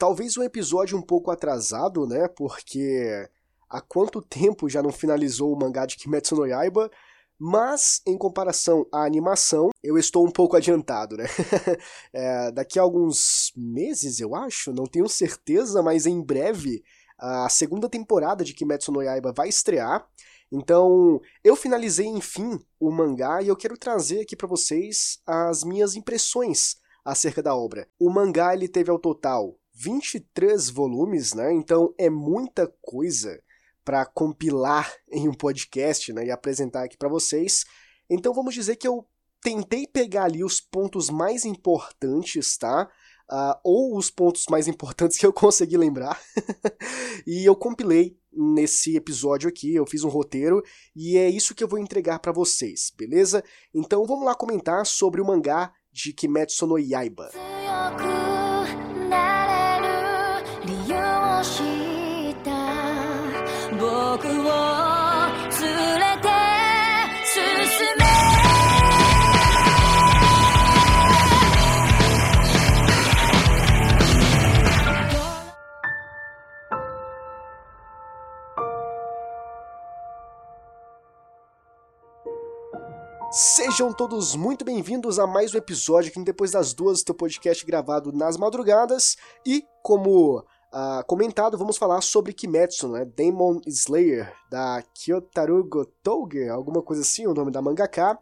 talvez um episódio um pouco atrasado, né? Porque há quanto tempo já não finalizou o mangá de Kimetsu no Yaiba? Mas, em comparação à animação, eu estou um pouco adiantado, né? é, daqui a alguns meses, eu acho, não tenho certeza, mas em breve a segunda temporada de Kimetsu no Yaiba vai estrear. Então, eu finalizei enfim o mangá e eu quero trazer aqui para vocês as minhas impressões acerca da obra. O mangá ele teve ao total 23 volumes, né? Então é muita coisa para compilar em um podcast né, e apresentar aqui para vocês. Então vamos dizer que eu tentei pegar ali os pontos mais importantes, tá? Uh, ou os pontos mais importantes que eu consegui lembrar. e eu compilei nesse episódio aqui, eu fiz um roteiro e é isso que eu vou entregar para vocês, beleza? Então vamos lá comentar sobre o mangá de Kimetsu no Yaiba. Sejam todos muito bem-vindos a mais um episódio aqui Depois das Duas, do teu podcast gravado nas madrugadas. E, como uh, comentado, vamos falar sobre Kimetsu, né? Demon Slayer, da Kyotaru Gotouge, alguma coisa assim, o nome da mangaka.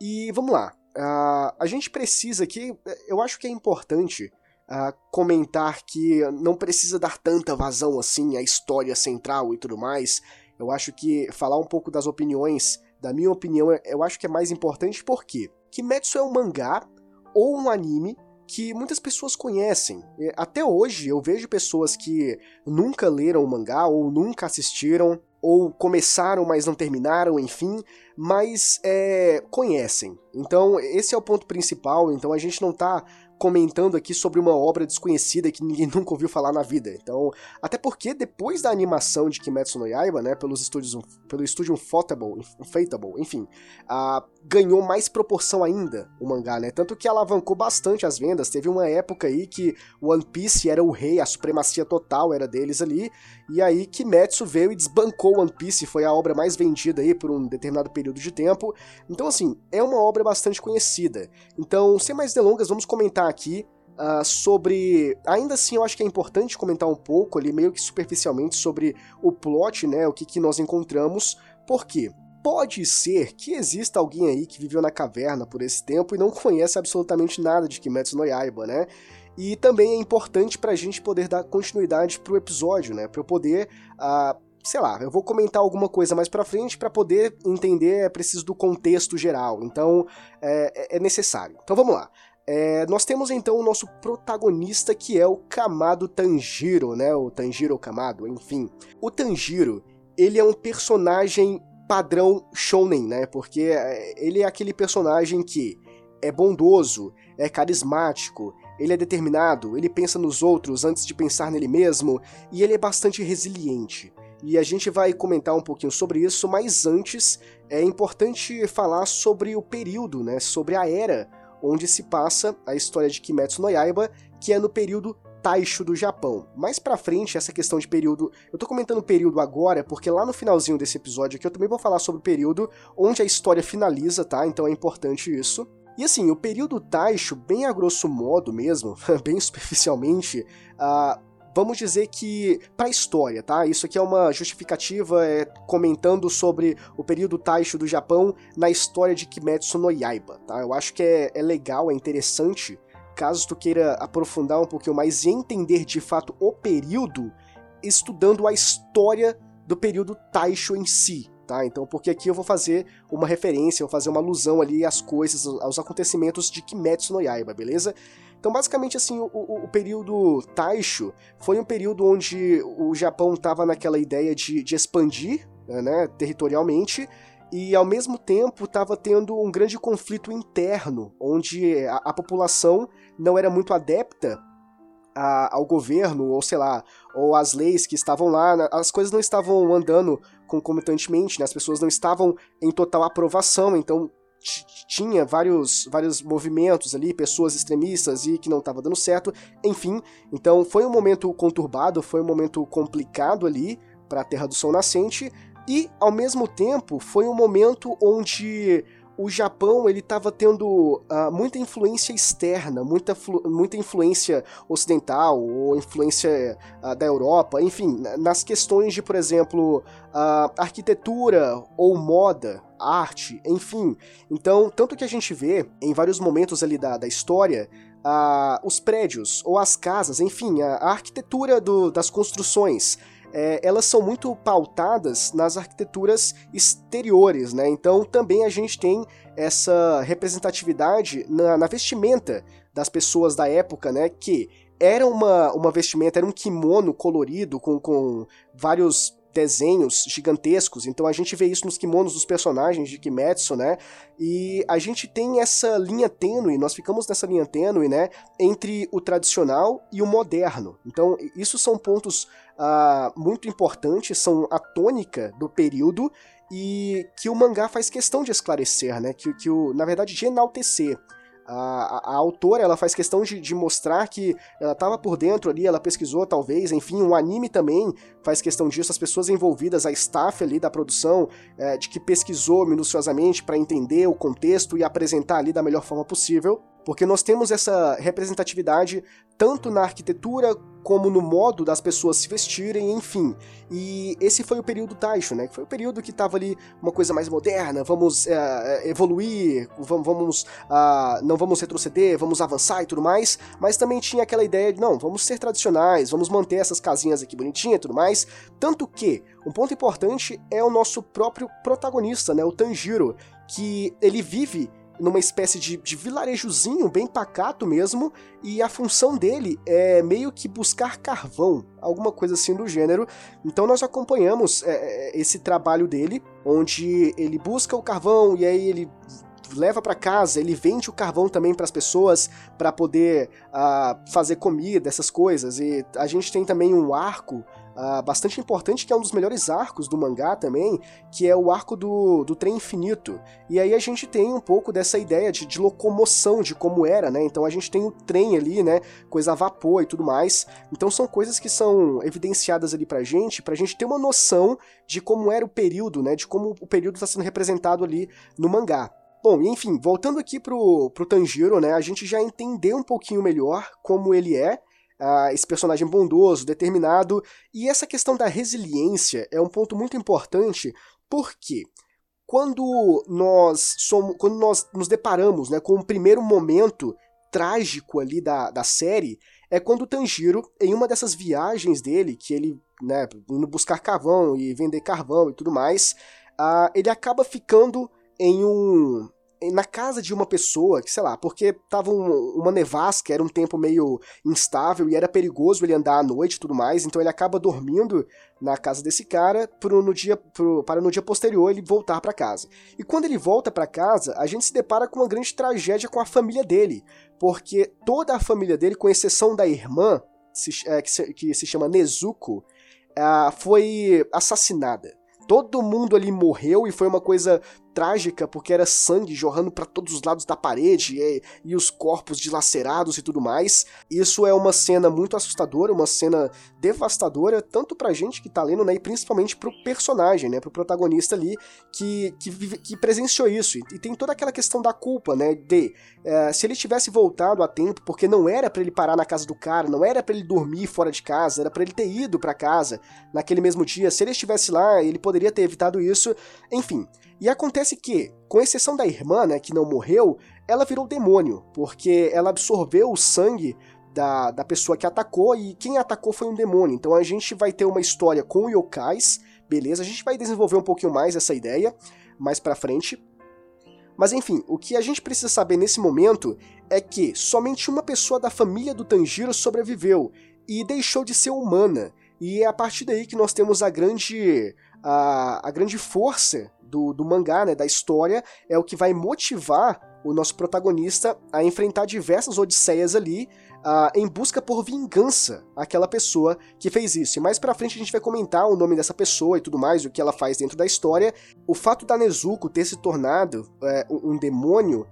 E vamos lá. Uh, a gente precisa aqui, eu acho que é importante uh, comentar que não precisa dar tanta vazão assim à história central e tudo mais. Eu acho que falar um pouco das opiniões da minha opinião, eu acho que é mais importante porque Kimetsu é um mangá ou um anime que muitas pessoas conhecem. Até hoje eu vejo pessoas que nunca leram o mangá ou nunca assistiram ou começaram, mas não terminaram, enfim, mas é, conhecem. Então, esse é o ponto principal. Então, a gente não está comentando aqui sobre uma obra desconhecida que ninguém nunca ouviu falar na vida. Então, até porque depois da animação de Kimetsu no Yaiba, né, pelos estúdios, pelo estúdio Ufotable, enfim, a, ganhou mais proporção ainda o mangá, né? Tanto que alavancou bastante as vendas. Teve uma época aí que One Piece era o rei, a supremacia total era deles ali, e aí Kimetsu veio e desbancou One Piece, foi a obra mais vendida aí por um determinado período de tempo. Então, assim, é uma obra bastante conhecida. Então, sem mais delongas, vamos comentar aqui uh, sobre. Ainda assim, eu acho que é importante comentar um pouco ali, meio que superficialmente, sobre o plot, né? O que, que nós encontramos. Por quê? Pode ser que exista alguém aí que viveu na caverna por esse tempo e não conhece absolutamente nada de Kimetsu no Yaiba, né? E também é importante pra gente poder dar continuidade pro episódio, né? Pra eu poder uh, sei lá, eu vou comentar alguma coisa mais pra frente para poder entender, é preciso do contexto geral, então é, é, necessário. Então vamos lá. É, nós temos então o nosso protagonista que é o Kamado Tanjiro, né? O Tanjiro Kamado, enfim. O Tanjiro, ele é um personagem padrão shonen, né? Porque é, ele é aquele personagem que é bondoso, é carismático, ele é determinado, ele pensa nos outros antes de pensar nele mesmo e ele é bastante resiliente. E a gente vai comentar um pouquinho sobre isso, mas antes é importante falar sobre o período, né? Sobre a era onde se passa a história de Kimetsu no Yaiba, que é no período Taisho do Japão. Mais pra frente, essa questão de período. Eu tô comentando período agora, porque lá no finalzinho desse episódio aqui eu também vou falar sobre o período onde a história finaliza, tá? Então é importante isso. E assim, o período Taisho, bem a grosso modo mesmo, bem superficialmente, uh, vamos dizer que para a história, tá? Isso aqui é uma justificativa é, comentando sobre o período Taisho do Japão na história de Kimetsu no Yaiba, tá? Eu acho que é, é legal, é interessante, caso tu queira aprofundar um pouquinho mais e entender de fato o período, estudando a história do período Taisho em si, Tá? Então, porque aqui eu vou fazer uma referência, vou fazer uma alusão ali às coisas, aos acontecimentos de Kimetsu no Yaiba, beleza? Então, basicamente, assim, o, o, o período Taisho foi um período onde o Japão estava naquela ideia de, de expandir né, territorialmente e ao mesmo tempo estava tendo um grande conflito interno, onde a, a população não era muito adepta a, ao governo, ou sei lá, ou as leis que estavam lá, as coisas não estavam andando concomitantemente, né? as pessoas não estavam em total aprovação, então tinha vários, vários movimentos ali, pessoas extremistas e que não estava dando certo, enfim. Então foi um momento conturbado, foi um momento complicado ali para a Terra do Sol Nascente e ao mesmo tempo foi um momento onde o Japão ele estava tendo uh, muita influência externa, muita, muita influência ocidental ou influência uh, da Europa, enfim, nas questões de, por exemplo, uh, arquitetura ou moda, arte, enfim. Então, tanto que a gente vê em vários momentos ali da, da história os prédios ou as casas, enfim, a, a arquitetura do, das construções é, elas são muito pautadas nas arquiteturas exteriores, né? Então também a gente tem essa representatividade na, na vestimenta das pessoas da época, né? Que era uma, uma vestimenta, era um kimono colorido com, com vários desenhos gigantescos, então a gente vê isso nos kimonos dos personagens de Kimetsu, né? E a gente tem essa linha tênue, nós ficamos nessa linha tênue, né? Entre o tradicional e o moderno. Então, isso são pontos uh, muito importantes, são a tônica do período e que o mangá faz questão de esclarecer, né? Que, que o, na verdade, de enaltecer. A, a, autora ela faz questão de, de mostrar que ela estava por dentro ali, ela pesquisou talvez, enfim, o anime também faz questão disso, as pessoas envolvidas, a staff ali da produção, é, de que pesquisou minuciosamente para entender o contexto e apresentar ali da melhor forma possível porque nós temos essa representatividade tanto na arquitetura como no modo das pessoas se vestirem, enfim. E esse foi o período Taisho, né? Que foi o período que estava ali uma coisa mais moderna, vamos é, evoluir, vamos, vamos uh, não vamos retroceder, vamos avançar e tudo mais, mas também tinha aquela ideia de, não, vamos ser tradicionais, vamos manter essas casinhas aqui bonitinhas e tudo mais, tanto que um ponto importante é o nosso próprio protagonista, né? O Tanjiro, que ele vive numa espécie de, de vilarejozinho bem pacato mesmo, e a função dele é meio que buscar carvão, alguma coisa assim do gênero. Então nós acompanhamos é, é esse trabalho dele, onde ele busca o carvão e aí ele leva para casa, ele vende o carvão também para as pessoas para poder uh, fazer comida, essas coisas. E a gente tem também um arco uh, bastante importante, que é um dos melhores arcos do mangá também, que é o arco do, do trem infinito. E aí a gente tem um pouco dessa ideia de, de locomoção, de como era, né? Então a gente tem o trem ali, né? Coisa a vapor e tudo mais. Então são coisas que são evidenciadas ali pra gente, pra gente ter uma noção de como era o período, né? De como o período está sendo representado ali no mangá. Bom, enfim, voltando aqui pro, pro Tanjiro, né, a gente já entendeu um pouquinho melhor como ele é, uh, esse personagem bondoso, determinado, e essa questão da resiliência é um ponto muito importante, porque quando nós somos, quando nós nos deparamos né, com o primeiro momento trágico ali da, da série, é quando o Tanjiro, em uma dessas viagens dele, que ele, né, indo buscar carvão e vender carvão e tudo mais, uh, ele acaba ficando em um na casa de uma pessoa, que sei lá, porque tava um, uma nevasca, era um tempo meio instável e era perigoso ele andar à noite e tudo mais, então ele acaba dormindo na casa desse cara pro, no dia, pro, para no dia posterior ele voltar para casa. E quando ele volta para casa, a gente se depara com uma grande tragédia com a família dele, porque toda a família dele, com exceção da irmã, se, é, que, se, que, se, chama Nezuko, é, foi assassinada. Todo mundo ali morreu e foi uma coisa trágica porque era sangue jorrando para todos os lados da parede e, e, os corpos dilacerados e tudo mais. Isso é uma cena muito assustadora, uma cena devastadora, tanto pra gente que tá lendo, né, e principalmente pro personagem, né, pro protagonista ali que, que, que presenciou isso. E, e, tem toda aquela questão da culpa, né, de é, se ele tivesse voltado a tempo, porque não era para ele parar na casa do cara, não era para ele dormir fora de casa, era para ele ter ido para casa naquele mesmo dia. Se ele estivesse lá, ele poderia ter evitado isso. Enfim, e acontece que, com exceção da irmã, né, que não morreu, ela virou demônio, porque ela absorveu o sangue da, da pessoa que atacou e quem atacou foi um demônio. Então a gente vai ter uma história com yokais, beleza? A gente vai desenvolver um pouquinho mais essa ideia mais pra frente. Mas enfim, o que a gente precisa saber nesse momento é que somente uma pessoa da família do Tanjiro sobreviveu e deixou de ser humana. E é a partir daí que nós temos a grande a, a grande força do, do mangá, né, da história, é o que vai motivar o nosso protagonista a enfrentar diversas odisseias ali, uh, em busca por vingança àquela pessoa que fez isso. E mais pra frente a gente vai comentar o nome dessa pessoa e tudo mais, o que ela faz dentro da história. O fato da Nezuko ter se tornado é, um demônio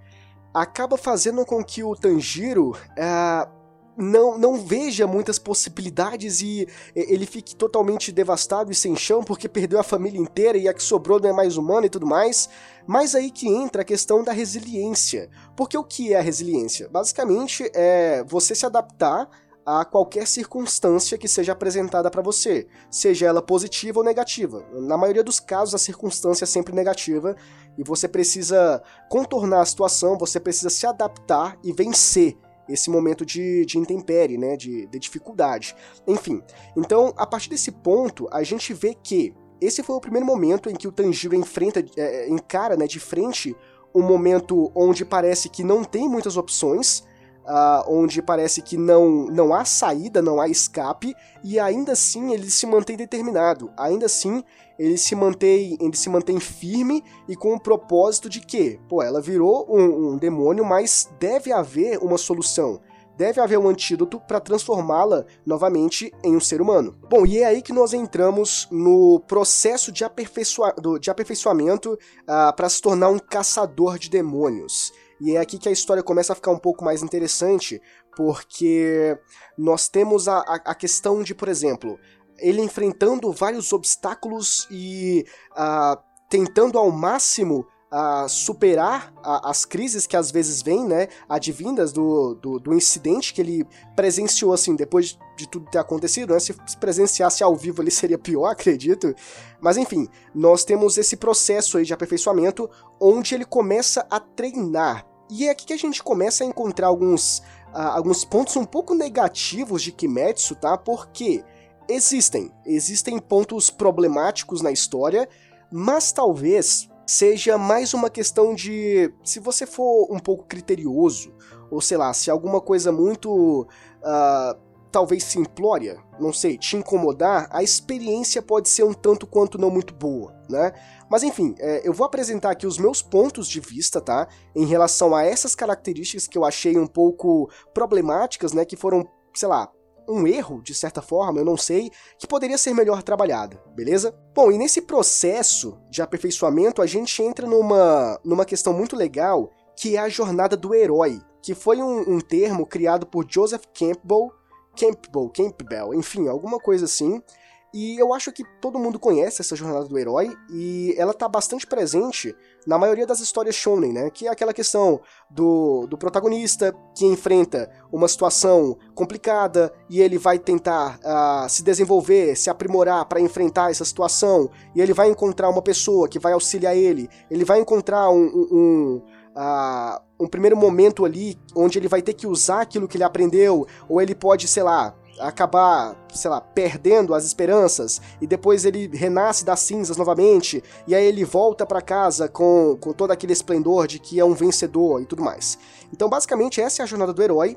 acaba fazendo com que o Tanjiro uh, não, não veja muitas possibilidades e ele fique totalmente devastado e sem chão porque perdeu a família inteira e a que sobrou não é mais humana e tudo mais. Mas aí que entra a questão da resiliência. Porque o que é a resiliência? Basicamente é você se adaptar a qualquer circunstância que seja apresentada para você, seja ela positiva ou negativa. Na maioria dos casos, a circunstância é sempre negativa e você precisa contornar a situação, você precisa se adaptar e vencer esse momento de, de intempérie, né, de, de dificuldade. Enfim, então, a partir desse ponto, a gente vê que esse foi o primeiro momento em que o Tanjiro enfrenta, é, encara né, de frente um momento onde parece que não tem muitas opções, uh, onde parece que não, não há saída, não há escape, e ainda assim ele se mantém determinado, ainda assim ele se mantém, ele se mantém firme e com o propósito de que, pô, ela virou um, um demônio, mas deve haver uma solução deve haver um antídoto para transformá-la novamente em um ser humano. Bom, e é aí que nós entramos no processo de, aperfeiçoa de aperfeiçoamento uh, para se tornar um caçador de demônios. E é aqui que a história começa a ficar um pouco mais interessante, porque nós temos a, a, a questão de, por exemplo, ele enfrentando vários obstáculos e uh, tentando ao máximo uh, superar a, as crises que às vezes vêm, né, advindas do, do, do, incidente que ele presenciou, assim, depois de tudo ter acontecido, né, se presenciasse ao vivo ali seria pior, acredito, mas enfim, nós temos esse processo aí de aperfeiçoamento onde ele começa a treinar, e é aqui que a gente começa a encontrar alguns, uh, alguns pontos um pouco negativos de Kimetsu, tá, porque existem, existem pontos problemáticos na história, mas talvez seja mais uma questão de se você for um pouco criterioso, ou sei lá, se alguma coisa muito uh, talvez simplória, não sei, te incomodar, a experiência pode ser um tanto quanto não muito boa, né? Mas enfim, é, eu vou apresentar aqui os meus pontos de vista, tá? Em relação a essas características que eu achei um pouco problemáticas, né? Que foram, sei lá, um erro, de certa forma, eu não sei, que poderia ser melhor trabalhado, beleza? Bom, e nesse processo de aperfeiçoamento, a gente entra numa, numa questão muito legal, que é a jornada do herói, que foi um, um termo criado por Joseph Campbell, Campbell, Campbell, enfim, alguma coisa assim, e eu acho que todo mundo conhece essa jornada do herói e ela tá bastante presente na maioria das histórias shonen, né? Que é aquela questão do, do protagonista que enfrenta uma situação complicada e ele vai tentar uh, se desenvolver, se aprimorar para enfrentar essa situação. E ele vai encontrar uma pessoa que vai auxiliar ele, ele vai encontrar um, um, um Uh, um primeiro momento ali onde ele vai ter que usar aquilo que ele aprendeu, ou ele pode, sei lá, acabar, sei lá, perdendo as esperanças e depois ele renasce das cinzas novamente e aí ele volta para casa com, com todo aquele esplendor de que é um vencedor e tudo mais. Então, basicamente, essa é a jornada do herói.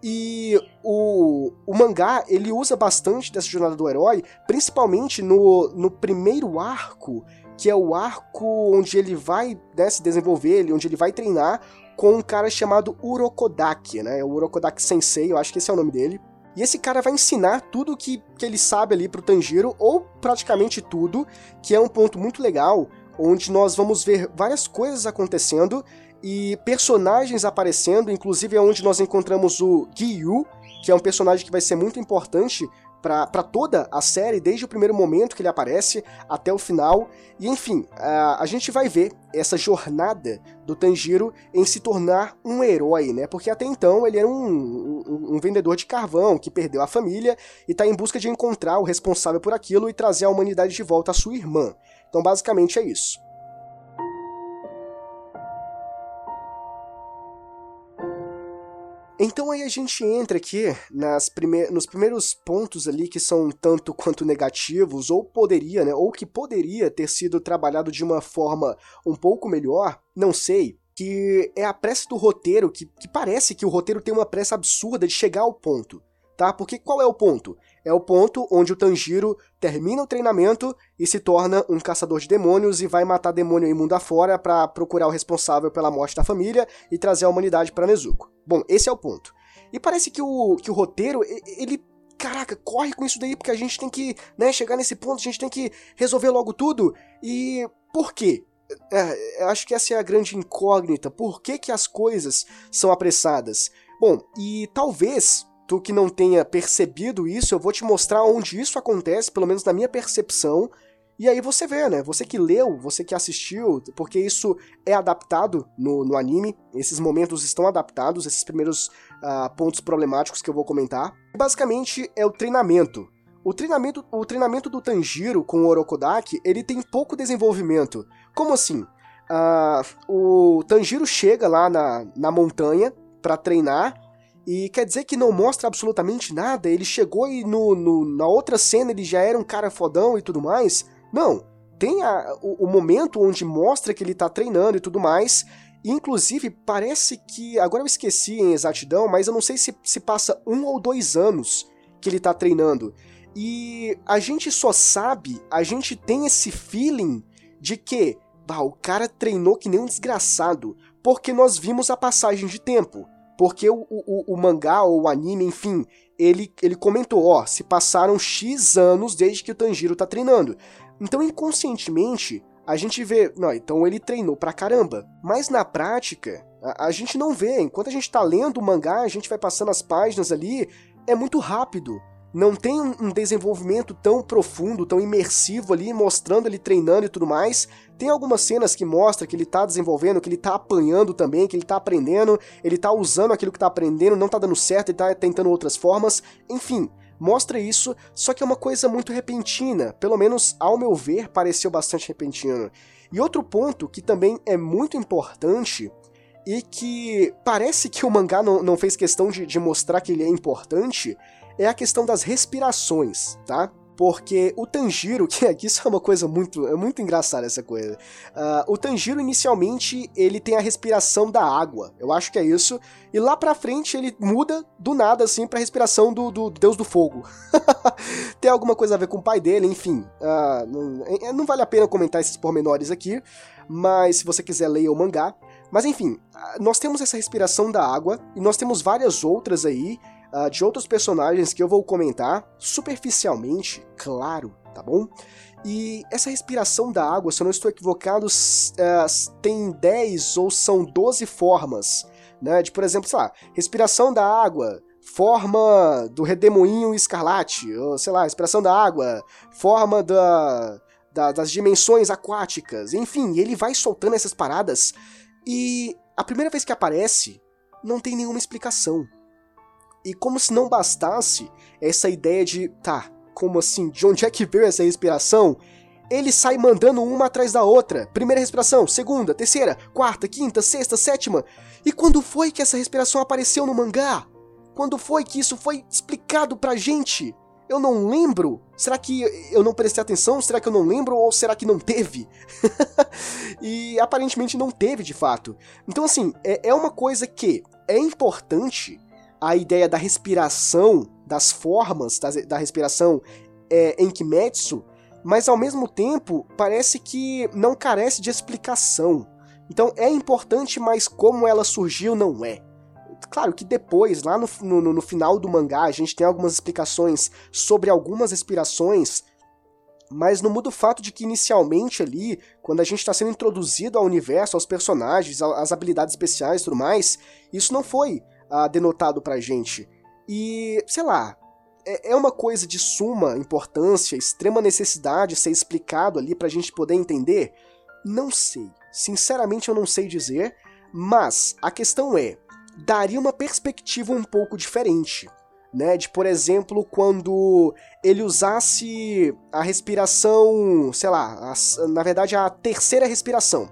E o, o mangá, ele usa bastante dessa jornada do herói, principalmente no, no primeiro arco, que é o arco onde ele vai né, se desenvolver, onde ele vai treinar com um cara chamado Urokodaki, né? O Urokodaki Sensei, eu acho que esse é o nome dele. E esse cara vai ensinar tudo que, que ele sabe ali pro Tanjiro, ou praticamente tudo, que é um ponto muito legal, onde nós vamos ver várias coisas acontecendo e personagens aparecendo, inclusive é onde nós encontramos o Gyu, que é um personagem que vai ser muito importante para toda a série, desde o primeiro momento que ele aparece até o final. E enfim, a, a gente vai ver essa jornada do Tanjiro em se tornar um herói, né? Porque até então ele era um, um, um vendedor de carvão que perdeu a família e está em busca de encontrar o responsável por aquilo e trazer a humanidade de volta à sua irmã. Então, basicamente é isso. Então aí a gente entra aqui nas prime nos primeiros pontos ali que são tanto quanto negativos, ou poderia, né, ou que poderia ter sido trabalhado de uma forma um pouco melhor, não sei, que é a pressa do roteiro, que, que parece que o roteiro tem uma pressa absurda de chegar ao ponto, tá? Porque qual é o ponto? É o ponto onde o Tanjiro termina o treinamento e se torna um caçador de demônios e vai matar demônio imundo afora para procurar o responsável pela morte da família e trazer a humanidade para Nezuko. Bom, esse é o ponto. E parece que o, que o roteiro, ele caraca, corre com isso daí porque a gente tem que, né, chegar nesse ponto, a gente tem que resolver logo tudo. E por quê? É, acho que essa é a grande incógnita. Por que, que as coisas são apressadas? Bom, e talvez tu que não tenha percebido isso, eu vou te mostrar onde isso acontece, pelo menos na minha percepção. E aí você vê, né? Você que leu, você que assistiu, porque isso é adaptado no, no anime, esses momentos estão adaptados, esses primeiros uh, pontos problemáticos que eu vou comentar. Basicamente é o treinamento. O treinamento, o treinamento do Tanjiro com o Orokodaki, ele tem pouco desenvolvimento. Como assim? Uh, o Tanjiro chega lá na, na montanha para treinar e quer dizer que não mostra absolutamente nada. Ele chegou e no, no, na outra cena ele já era um cara fodão e tudo mais. Não. Tem a, o, o, momento onde mostra que ele tá treinando e tudo mais. Inclusive, parece que. Agora eu esqueci em exatidão, mas eu não sei se se passa um ou dois anos que ele tá treinando. E a gente só sabe, a gente tem esse feeling de que bah, o cara treinou que nem um desgraçado, porque nós vimos a passagem de tempo. Porque o, o, o mangá ou o anime, enfim, ele, ele comentou: ó, se passaram X anos desde que o Tanjiro tá treinando. Então, inconscientemente, a gente vê, não, então ele treinou pra caramba. Mas na prática, a, a gente não vê. Enquanto a gente tá lendo o mangá, a gente vai passando as páginas ali, é muito rápido não tem um desenvolvimento tão profundo, tão imersivo ali, mostrando ele treinando e tudo mais. Tem algumas cenas que mostra que ele tá desenvolvendo, que ele tá apanhando também, que ele tá aprendendo, ele tá usando aquilo que tá aprendendo, não tá dando certo, ele tá tentando outras formas. Enfim, mostra isso, só que é uma coisa muito repentina. Pelo menos, ao meu ver, pareceu bastante repentino. E outro ponto que também é muito importante e que parece que o mangá não, não fez questão de, de mostrar que ele é importante é a questão das respirações, tá? porque o Tanjiro, que aqui isso é uma coisa muito, é muito engraçada essa coisa. Uh, o Tanjiro inicialmente ele tem a respiração da água, eu acho que é isso, e lá pra frente ele muda do nada assim pra respiração do, do Deus do Fogo. tem alguma coisa a ver com o pai dele, enfim. Uh, não, é, não, vale a pena comentar esses pormenores aqui, mas se você quiser leia o mangá. Mas enfim, ah, nós temos essa respiração da água e nós temos várias outras aí uh, de outros personagens que eu vou comentar superficialmente, claro, tá bom? E essa respiração da água, se eu não estou equivocado, uh, tem 10 ou são 12 formas, né? De, por exemplo, sei lá, respiração da água, forma do redemoinho escarlate, ou sei lá, respiração da água, forma da, da, das dimensões aquáticas, enfim, ele vai soltando essas paradas e a primeira vez que aparece, não tem nenhuma explicação. E como se não bastasse essa ideia de, tá, como assim, de onde é que veio essa respiração? Ele sai mandando uma atrás da outra. Primeira respiração, segunda, terceira, quarta, quinta, sexta, sétima. E quando foi que essa respiração apareceu no mangá? Quando foi que isso foi explicado pra gente? Eu não lembro. Será que eu não prestei atenção? Será que eu não lembro? Ou será que não teve? e aparentemente não teve de fato. Então, assim, é, é uma coisa que é importante a ideia da respiração, das formas da, da respiração é, em Kimetsu, mas ao mesmo tempo parece que não carece de explicação. Então é importante, mas como ela surgiu não é. Claro que depois, lá no, no, no final do mangá, a gente tem algumas explicações sobre algumas respirações, mas não muda o fato de que inicialmente ali, quando a gente está sendo introduzido ao universo, aos personagens, às habilidades especiais e tudo mais, isso não foi uh, denotado pra gente. E, sei lá, é, é uma coisa de suma importância, extrema necessidade ser explicado ali pra gente poder entender? Não sei. Sinceramente eu não sei dizer, mas a questão é, daria uma perspectiva um pouco diferente. Né, de, por exemplo, quando ele usasse a respiração, sei lá, a, na verdade a terceira respiração.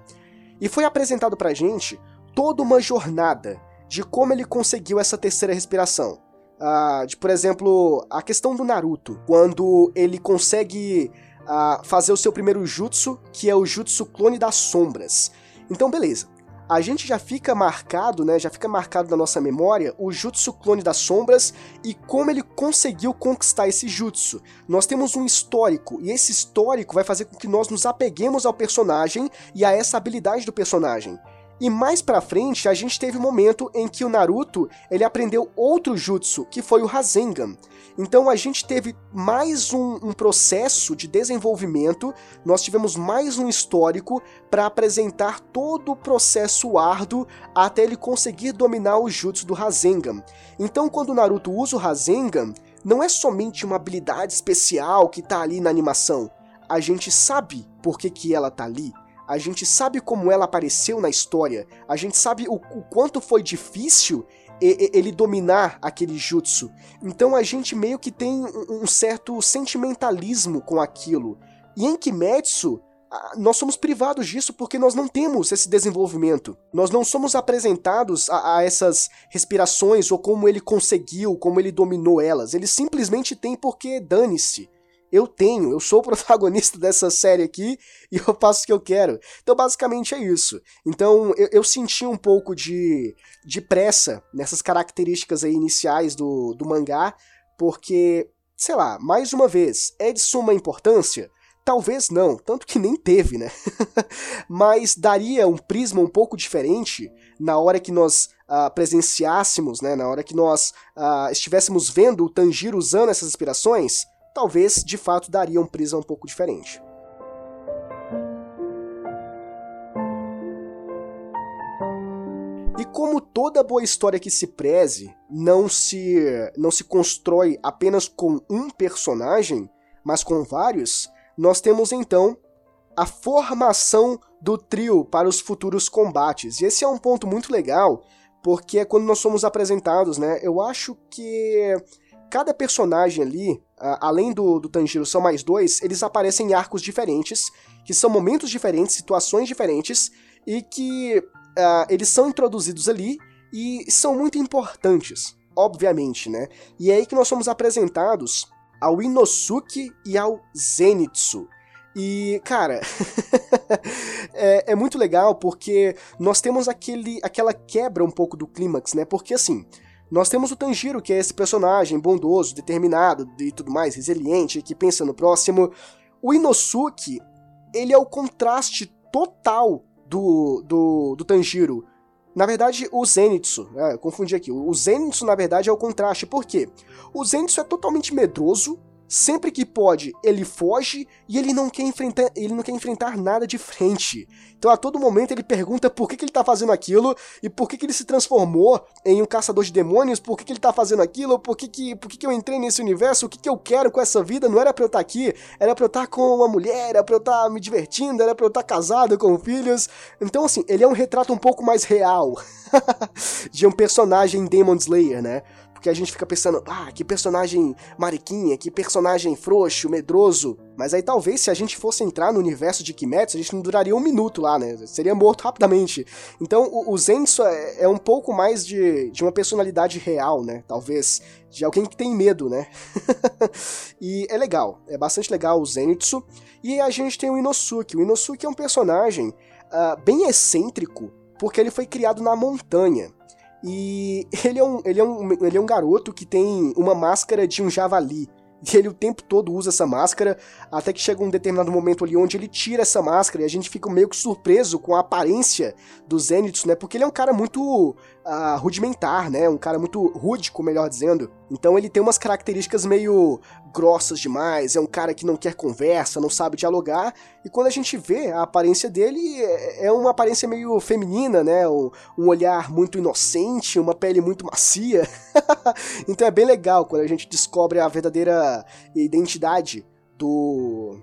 E foi apresentado pra gente toda uma jornada de como ele conseguiu essa terceira respiração. Uh, de, por exemplo, a questão do Naruto, quando ele consegue uh, fazer o seu primeiro jutsu, que é o jutsu clone das sombras. Então, beleza. A gente já fica marcado, né? Já fica marcado na nossa memória o jutsu clone das sombras e como ele conseguiu conquistar esse jutsu. Nós temos um histórico e esse histórico vai fazer com que nós nos apeguemos ao personagem e a essa habilidade do personagem. E mais pra frente, a gente teve um momento em que o Naruto, ele aprendeu outro jutsu, que foi o Rasengan. Então a gente teve mais um, um processo de desenvolvimento, nós tivemos mais um histórico para apresentar todo o processo árduo até ele conseguir dominar o jutsu do Rasengan. Então quando o Naruto usa o Rasengan, não é somente uma habilidade especial que tá ali na animação. A gente sabe por que, que ela tá ali a gente sabe como ela apareceu na história, a gente sabe o, o quanto foi difícil ele dominar aquele jutsu. Então a gente meio que tem um certo sentimentalismo com aquilo. E em Kimetsu, nós somos privados disso porque nós não temos esse desenvolvimento. Nós não somos apresentados a, a, essas respirações ou como ele conseguiu, como ele dominou elas. Ele simplesmente tem porque dane-se eu tenho, eu sou o protagonista dessa série aqui e eu faço o que eu quero. Então, basicamente é isso. Então, eu, eu senti um pouco de, de pressa nessas características aí iniciais do, do mangá, porque, sei lá, mais uma vez, é de suma importância? Talvez não, tanto que nem teve, né? Mas daria um prisma um pouco diferente na hora que nós uh, presenciássemos, né? Na hora que nós uh, estivéssemos vendo o Tanjiro usando essas inspirações talvez de fato daria um prisma um pouco diferente. E como toda boa história que se preze não se não se constrói apenas com um personagem, mas com vários, nós temos então a formação do trio para os futuros combates. E esse é um ponto muito legal, porque é quando nós somos apresentados, né? Eu acho que cada personagem ali, além do, do Tanjiro, são mais dois, eles aparecem em arcos diferentes, que são momentos diferentes, situações diferentes, e que uh, eles são introduzidos ali e são muito importantes, obviamente, né? E é aí que nós somos apresentados ao Inosuke e ao Zenitsu. E, cara, é, é, muito legal porque nós temos aquele, aquela quebra um pouco do clímax, né? Porque, assim, nós temos o Tanjiro, que é esse personagem bondoso, determinado e tudo mais, resiliente, que pensa no próximo. O Inosuke, ele é o contraste total do, do, do Tanjiro. Na verdade, o Zenitsu, é, eu confundi aqui. O Zenitsu, na verdade, é o contraste. Por quê? O Zenitsu é totalmente medroso, Sempre que pode, ele foge e ele não quer enfrentar, ele não quer enfrentar nada de frente. Então a todo momento ele pergunta por que, que ele tá fazendo aquilo e por que, que ele se transformou em um caçador de demônios, por que, que ele tá fazendo aquilo, por que, que, por que, que eu entrei nesse universo, o que, que eu quero com essa vida, não era pra eu estar tá aqui, era pra eu estar tá com uma mulher, era pra eu estar tá me divertindo, era pra eu estar casado com filhos. Então assim, ele é um retrato um pouco mais real de um personagem Demon Slayer, né? Porque a gente fica pensando, ah, que personagem mariquinha, que personagem frouxo, medroso. Mas aí talvez se a gente fosse entrar no universo de Kimetsu, a gente não duraria um minuto lá, né? Seria morto rapidamente. Então o, o Zenitsu é, é, um pouco mais de, de uma personalidade real, né? Talvez de alguém que tem medo, né? e é legal, é bastante legal o Zenitsu. E a gente tem o Inosuke. O Inosuke é um personagem uh, bem excêntrico, porque ele foi criado na montanha. E ele é, um, ele, é um, ele é um garoto que tem uma máscara de um javali. E ele o tempo todo usa essa máscara, até que chega um determinado momento ali onde ele tira essa máscara e a gente fica meio que surpreso com a aparência do Zenitsu, né? Porque ele é um cara muito uh, rudimentar, né? Um cara muito rúdico, melhor dizendo. Então ele tem umas características meio grossas demais, é um cara que não quer conversa, não sabe dialogar, e quando a gente vê a aparência dele, é, é uma aparência meio feminina, né? Um, um olhar muito inocente, uma pele muito macia. então é bem legal quando a gente descobre a verdadeira identidade do,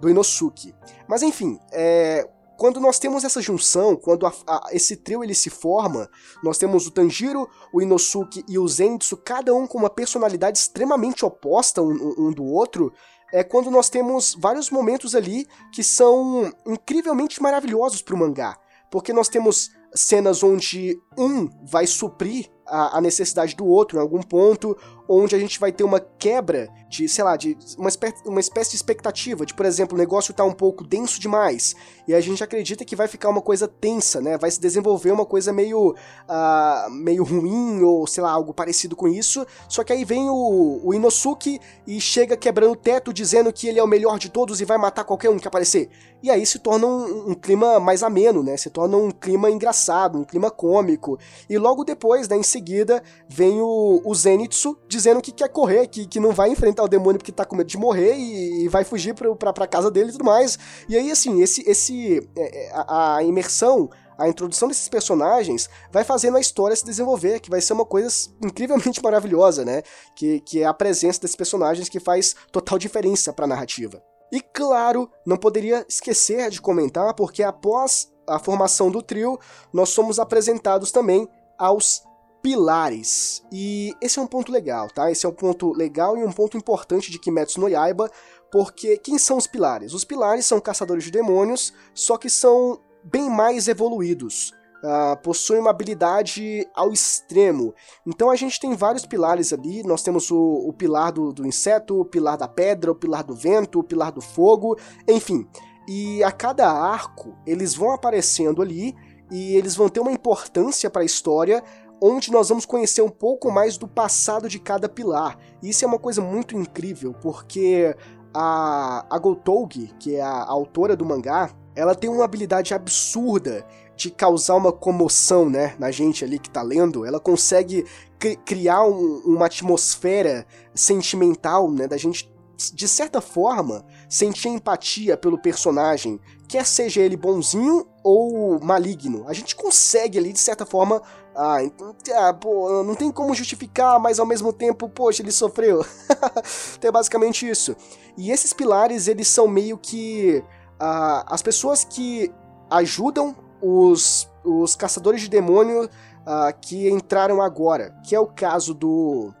do Inosuke. Mas enfim, é, quando nós temos essa junção, quando a, a, esse trio ele se forma, nós temos o Tanjiro, o Inosuke e o Zenitsu, cada um com uma personalidade extremamente oposta um, um do outro, é quando nós temos vários momentos ali que são incrivelmente maravilhosos para o mangá. Porque nós temos cenas onde um vai suprir a, a, necessidade do outro em algum ponto, onde a gente vai ter uma quebra de, sei lá, de uma, espécie, uma espécie de expectativa, de, por exemplo, o negócio tá um pouco denso demais, e a gente acredita que vai ficar uma coisa tensa, né? Vai se desenvolver uma coisa meio, uh, meio ruim, ou sei lá, algo parecido com isso, só que aí vem o, o Inosuke e chega quebrando o teto, dizendo que ele é o melhor de todos e vai matar qualquer um que aparecer. E aí se torna um, um clima mais ameno, né? Se torna um clima engraçado, um clima cômico. E logo depois, né, em seguida, vem o, o Zenitsu dizendo que quer correr, que, que não vai enfrentar o demônio porque tá com medo de morrer e, e vai fugir pro, pra, pra casa dele e tudo mais. E aí, assim, esse, esse é, é, a, a imersão a introdução desses personagens vai fazendo a história se desenvolver, que vai ser uma coisa incrivelmente maravilhosa, né? Que, que é a presença desses personagens que faz total diferença para a narrativa. E claro, não poderia esquecer de comentar, porque após a formação do trio, nós somos apresentados também aos pilares. E esse é um ponto legal, tá? Esse é um ponto legal e um ponto importante de Kimetsu no Yaiba, porque quem são os pilares? Os pilares são caçadores de demônios, só que são bem mais evoluídos. Uh, possuem uma habilidade ao extremo. Então a gente tem vários pilares ali. Nós temos o, o pilar do, do, inseto, o pilar da pedra, o pilar do vento, o pilar do fogo, enfim. E a cada arco eles vão aparecendo ali e eles vão ter uma importância para a história, onde nós vamos conhecer um pouco mais do passado de cada pilar. Isso é uma coisa muito incrível, porque a, a Gotougi, que é a autora do mangá, ela tem uma habilidade absurda de causar uma comoção, né, na gente ali que tá lendo. Ela consegue cri criar um, uma atmosfera sentimental, né, da gente de certa forma sentir empatia pelo personagem, quer seja ele bonzinho ou maligno. A gente consegue ali de certa forma, ah, então, ah, pô, não tem como justificar, mas ao mesmo tempo, poxa, ele sofreu. então é basicamente isso. E esses pilares, eles são meio que uh, as pessoas que ajudam os, os caçadores de demônio uh, que entraram agora, que é o caso do,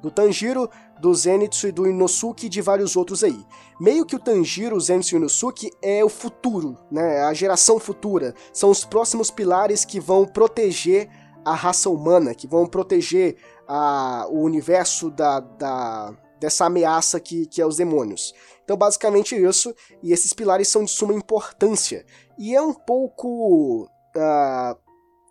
do Tanjiro, do Zenitsu e do Inosuke e de vários outros aí. Meio que o Tanjiro, o Zenitsu e o Inosuke é o futuro, né? a geração futura. São os próximos pilares que vão proteger a raça humana, que vão proteger a, o universo da, da, dessa ameaça que, que é os demônios. Então, basicamente isso, e esses pilares são de suma importância. E é um pouco uh,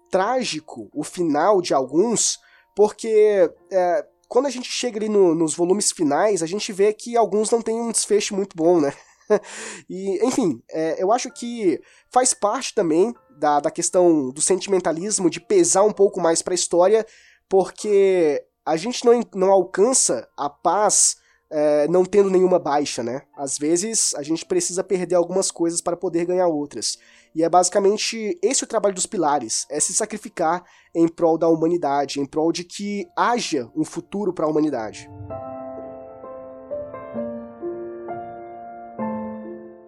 trágico o final de alguns, porque uh, quando a gente chega ali no, nos volumes finais, a gente vê que alguns não têm um desfecho muito bom, né? e, enfim, é, eu acho que faz parte também da, da questão do sentimentalismo, de pesar um pouco mais para a história, porque a gente não, não alcança a paz é, não tendo nenhuma baixa, né? Às vezes a gente precisa perder algumas coisas para poder ganhar outras. E é basicamente esse o trabalho dos pilares: é se sacrificar em prol da humanidade, em prol de que haja um futuro para a humanidade.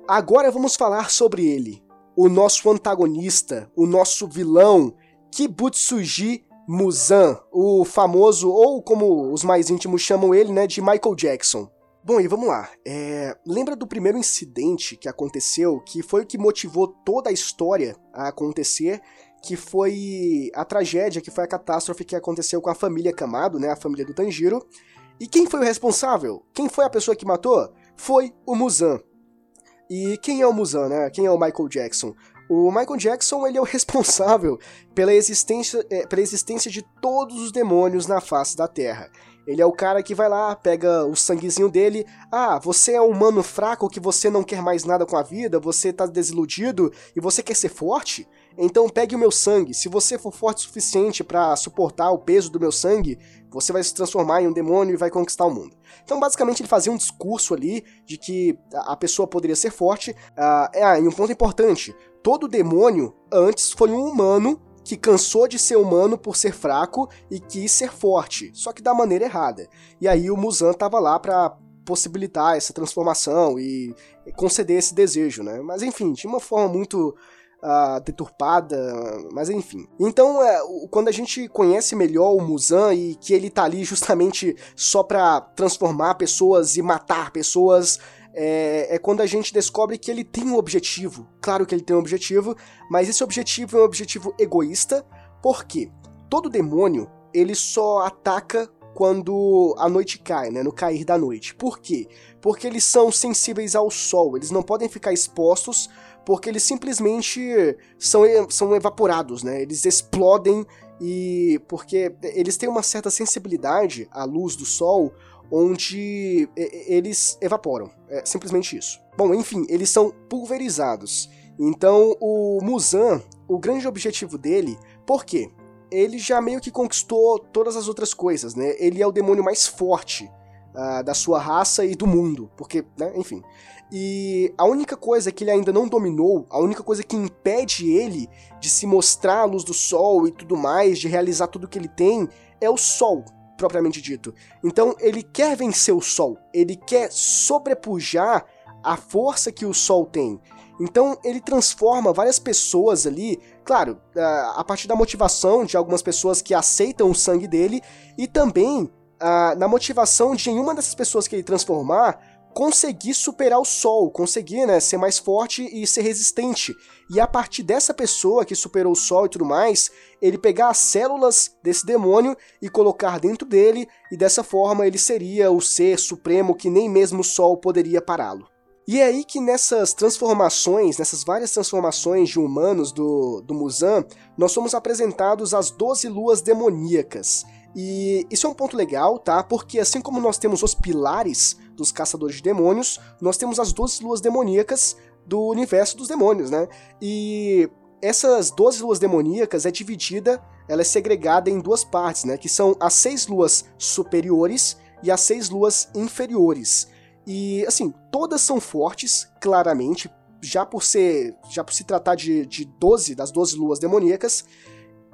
Agora vamos falar sobre ele, o nosso antagonista, o nosso vilão, Kibutsuji Muzan, o famoso, ou como os mais íntimos chamam ele, né, de Michael Jackson. Bom, e vamos lá. É, lembra do primeiro incidente que aconteceu, que foi o que motivou toda a história a acontecer, que foi a tragédia, que foi a catástrofe que aconteceu com a família Kamado, né, a família do Tanjiro. E quem foi o responsável? Quem foi a pessoa que matou? Foi o Muzan. E quem é o Muzan, né? Quem é o Michael Jackson? O Michael Jackson ele é o responsável pela existência, é, pela existência de todos os demônios na face da Terra. Ele é o cara que vai lá, pega o sanguezinho dele. Ah, você é um humano fraco que você não quer mais nada com a vida, você tá desiludido e você quer ser forte? Então pegue o meu sangue. Se você for forte o suficiente para suportar o peso do meu sangue, você vai se transformar em um demônio e vai conquistar o mundo. Então, basicamente, ele fazia um discurso ali de que a pessoa poderia ser forte. Ah, é, e um ponto importante: todo demônio antes foi um humano que cansou de ser humano por ser fraco e quis ser forte, só que da maneira errada. E aí o Muzan tava lá para possibilitar essa transformação e conceder esse desejo, né? Mas enfim, de uma forma muito uh, deturpada, mas enfim. Então, é, quando a gente conhece melhor o Muzan e que ele tá ali justamente só para transformar pessoas e matar pessoas, é, é, quando a gente descobre que ele tem um objetivo. Claro que ele tem um objetivo, mas esse objetivo é um objetivo egoísta, Por quê? Todo demônio, ele só ataca quando a noite cai, né, no cair da noite. Por quê? Porque eles são sensíveis ao sol, eles não podem ficar expostos porque eles simplesmente são, são evaporados, né? Eles explodem e porque eles têm uma certa sensibilidade à luz do sol, onde eles evaporam. É simplesmente isso. Bom, enfim, eles são pulverizados. Então, o Muzan, o grande objetivo dele, por quê? Ele já meio que conquistou todas as outras coisas, né? Ele é o demônio mais forte uh, da sua raça e do mundo, porque, né, enfim. E a única coisa que ele ainda não dominou, a única coisa que impede ele de se mostrar à luz do sol e tudo mais, de realizar tudo que ele tem, é o sol, propriamente dito. Então ele quer vencer o sol, ele quer sobrepujar a força que o sol tem. Então ele transforma várias pessoas ali, claro, a partir da motivação de algumas pessoas que aceitam o sangue dele e também na motivação de nenhuma dessas pessoas que ele transformar conseguir superar o sol, conseguir né, ser mais forte e ser resistente. E a partir dessa pessoa que superou o sol e tudo mais, ele pegar as células desse demônio e colocar dentro dele, e dessa forma ele seria o ser supremo que nem mesmo o sol poderia pará-lo. E é aí que nessas transformações, nessas várias transformações de humanos do, do Muzan, nós somos apresentados as 12 luas demoníacas. E isso é um ponto legal, tá? Porque assim como nós temos os pilares dos caçadores de demônios, nós temos as 12 luas demoníacas do universo dos demônios, né? E essas 12 luas demoníacas é dividida, ela é segregada em duas partes, né? Que são as seis luas superiores e as seis luas inferiores. E assim, todas são fortes, claramente, já por ser. já por se tratar de, de 12 das 12 luas demoníacas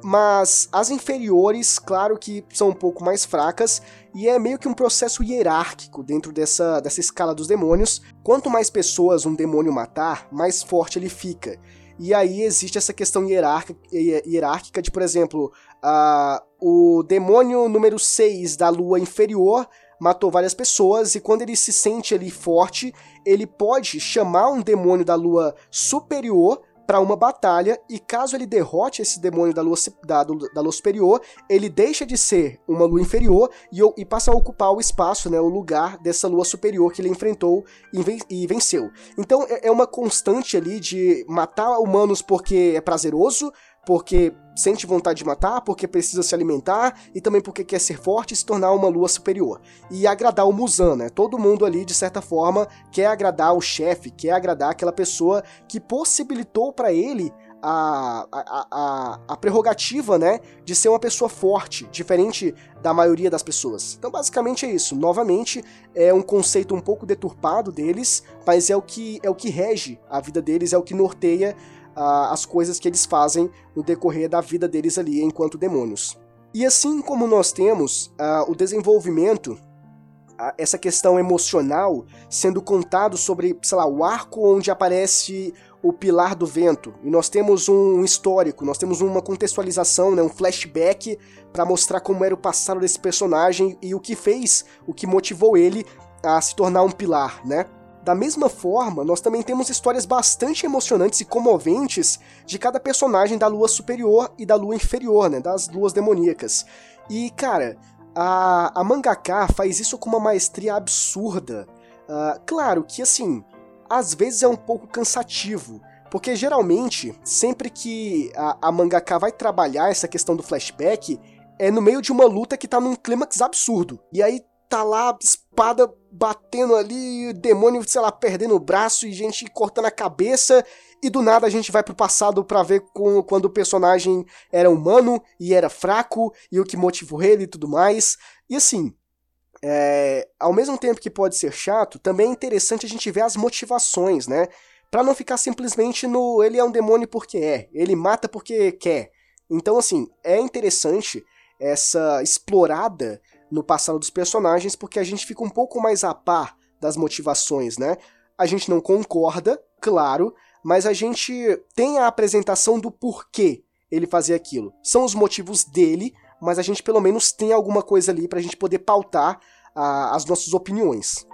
mas as inferiores, claro que são um pouco mais fracas, e é meio que um processo hierárquico dentro dessa, dessa escala dos demônios. Quanto mais pessoas um demônio matar, mais forte ele fica. E aí existe essa questão hierárquica de, por exemplo, uh, o demônio número 6 da lua inferior matou várias pessoas, e quando ele se sente ali forte, ele pode chamar um demônio da lua superior para uma batalha e caso ele derrote esse demônio da lua, da, da lua superior, ele deixa de ser uma lua inferior e, e, passa a ocupar o espaço, né, o lugar dessa lua superior que ele enfrentou e, ven venceu. Então é, é uma constante ali de matar humanos porque é prazeroso, porque sente vontade de matar, porque precisa se alimentar e também porque quer ser forte e se tornar uma lua superior. E agradar o Muzan, né? Todo mundo ali, de certa forma, quer agradar o chefe, quer agradar aquela pessoa que possibilitou para ele a, a, a, a, prerrogativa, né, de ser uma pessoa forte, diferente da maioria das pessoas. Então, basicamente é isso. Novamente, é um conceito um pouco deturpado deles, mas é o que é o que rege a vida deles, é o que norteia as coisas que eles fazem no decorrer da vida deles ali enquanto demônios. E assim como nós temos o desenvolvimento, essa questão emocional sendo contado sobre, sei lá, o arco onde aparece o Pilar do Vento, e nós temos um histórico, nós temos uma contextualização, né, um flashback para mostrar como era o passado desse personagem e o que fez, o que motivou ele a se tornar um pilar, né? Da mesma forma, nós também temos histórias bastante emocionantes e comoventes de cada personagem da lua superior e da lua inferior, né, das luas demoníacas. E, cara, a, a mangaka faz isso com uma maestria absurda. Uh, claro que, assim, às vezes é um pouco cansativo, porque geralmente, sempre que a, a mangaka vai trabalhar essa questão do flashback, é no meio de uma luta que tá num clímax absurdo. E aí tá lá, espada batendo ali, demônio, sei lá, perdendo o braço e gente cortando a cabeça. E do nada a gente vai pro passado para ver com, quando o personagem era humano e era fraco e o que motivou ele e tudo mais. E assim, é, ao mesmo tempo que pode ser chato, também é interessante a gente ver as motivações, né? Pra não ficar simplesmente no ele é um demônio porque é, ele mata porque quer. Então, assim, é interessante essa explorada no passado dos personagens, porque a gente fica um pouco mais a par das motivações, né? A gente não concorda, claro, mas a gente tem a apresentação do porquê ele fazia aquilo. São os motivos dele, mas a gente pelo menos tem alguma coisa ali pra gente poder pautar a, as nossas opiniões.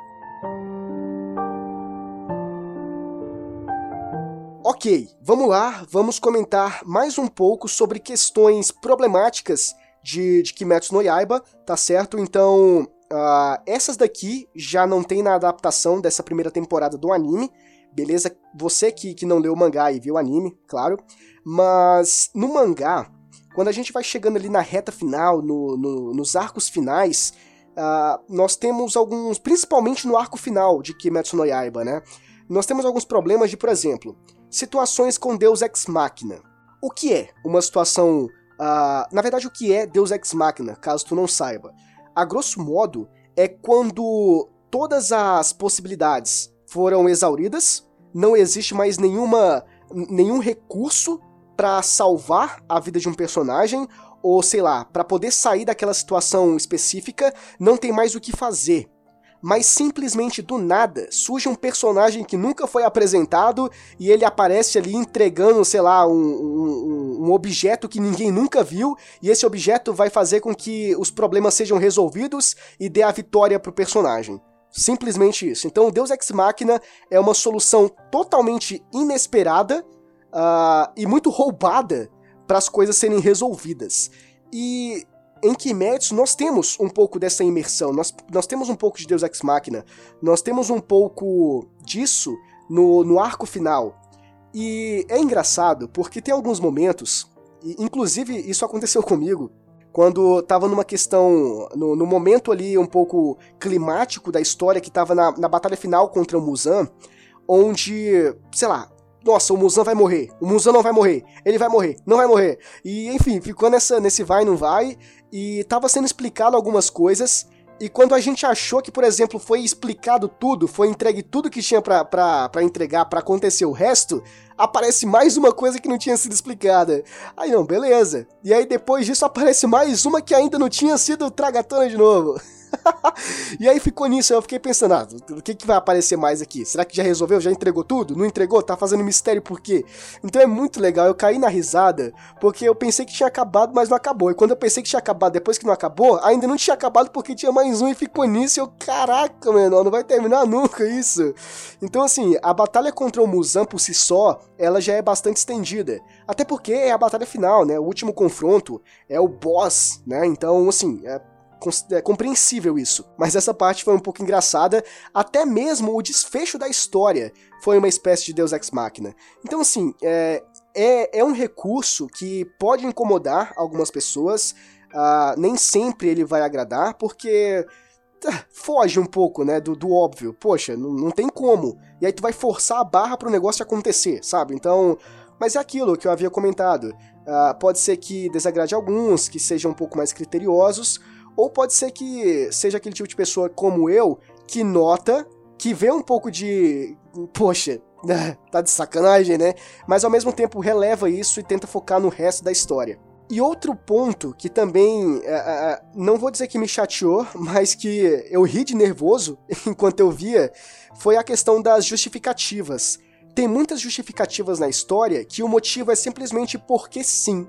Ok, vamos lá, vamos comentar mais um pouco sobre questões problemáticas de, de Kimetsu no Yaiba, tá certo? Então, uh, essas daqui já não tem na adaptação dessa primeira temporada do anime, beleza? Você que, que não leu o mangá e viu o anime, claro. Mas no mangá, quando a gente vai chegando ali na reta final, no, no, nos arcos finais, uh, nós temos alguns, principalmente no arco final de Kimetsu no Yaiba, né? Nós temos alguns problemas de, por exemplo, situações com Deus Ex Machina. O que é uma situação. Uh, na verdade, o que é Deus Ex Machina, caso tu não saiba? A grosso modo, é quando todas as possibilidades foram exauridas, não existe mais nenhuma, nenhum recurso para salvar a vida de um personagem, ou sei lá, para poder sair daquela situação específica, não tem mais o que fazer mas simplesmente do nada surge um personagem que nunca foi apresentado e ele aparece ali entregando, sei lá, um, um, um, objeto que ninguém nunca viu, e esse objeto vai fazer com que os problemas sejam resolvidos e dê a vitória pro personagem. Simplesmente isso. Então, Deus Ex Machina é uma solução totalmente inesperada uh, e muito roubada para as coisas serem resolvidas. E em Kimetsu nós temos um pouco dessa imersão, nós, nós temos um pouco de Deus Ex Machina, nós temos um pouco disso no, no arco final. E é engraçado porque tem alguns momentos, e inclusive isso aconteceu comigo, quando tava numa questão, no, no momento ali um pouco climático da história que tava na, na batalha final contra o Muzan, onde, sei lá, nossa, o Muzan vai morrer, o Muzan não vai morrer, ele vai morrer, não vai morrer. E enfim, ficou nessa, nesse vai não vai, e tava sendo explicado algumas coisas, e quando a gente achou que, por exemplo, foi explicado tudo, foi entregue tudo que tinha para entregar para acontecer o resto, aparece mais uma coisa que não tinha sido explicada. Aí não, beleza. E aí depois disso aparece mais uma que ainda não tinha sido tragatona de novo. e aí ficou nisso, eu fiquei pensando, ah, o que, que vai aparecer mais aqui? Será que já resolveu? Já entregou tudo? Não entregou? Tá fazendo mistério por quê? Então é muito legal, eu caí na risada, porque eu pensei que tinha acabado, mas não acabou. E quando eu pensei que tinha acabado, depois que não acabou, ainda não tinha acabado porque tinha mais um e ficou nisso. E eu, caraca, menor, não vai terminar nunca isso. Então, assim, a batalha contra o Muzan por si só, ela já é bastante estendida. Até porque é a batalha final, né? O último confronto é o boss, né? Então, assim, é é compreensível isso. Mas essa parte foi um pouco engraçada, até mesmo o desfecho da história foi uma espécie de Deus Ex Machina. Então, assim, é, é, é um recurso que pode incomodar algumas pessoas, uh, nem sempre ele vai agradar, porque uh, foge um pouco, né, do, do óbvio. Poxa, não, não tem como. E aí tu vai forçar a barra pro negócio acontecer, sabe? Então, mas é aquilo que eu havia comentado. Uh, pode ser que desagrade alguns, que sejam um pouco mais criteriosos, ou pode ser que seja aquele tipo de pessoa como eu que nota, que vê um pouco de. Poxa, tá de sacanagem, né? Mas ao mesmo tempo releva isso e tenta focar no resto da história. E outro ponto que também, é, é, é não vou dizer que me chateou, mas que eu ri de nervoso enquanto eu via, foi a questão das justificativas. Tem muitas justificativas na história que o motivo é simplesmente porque sim.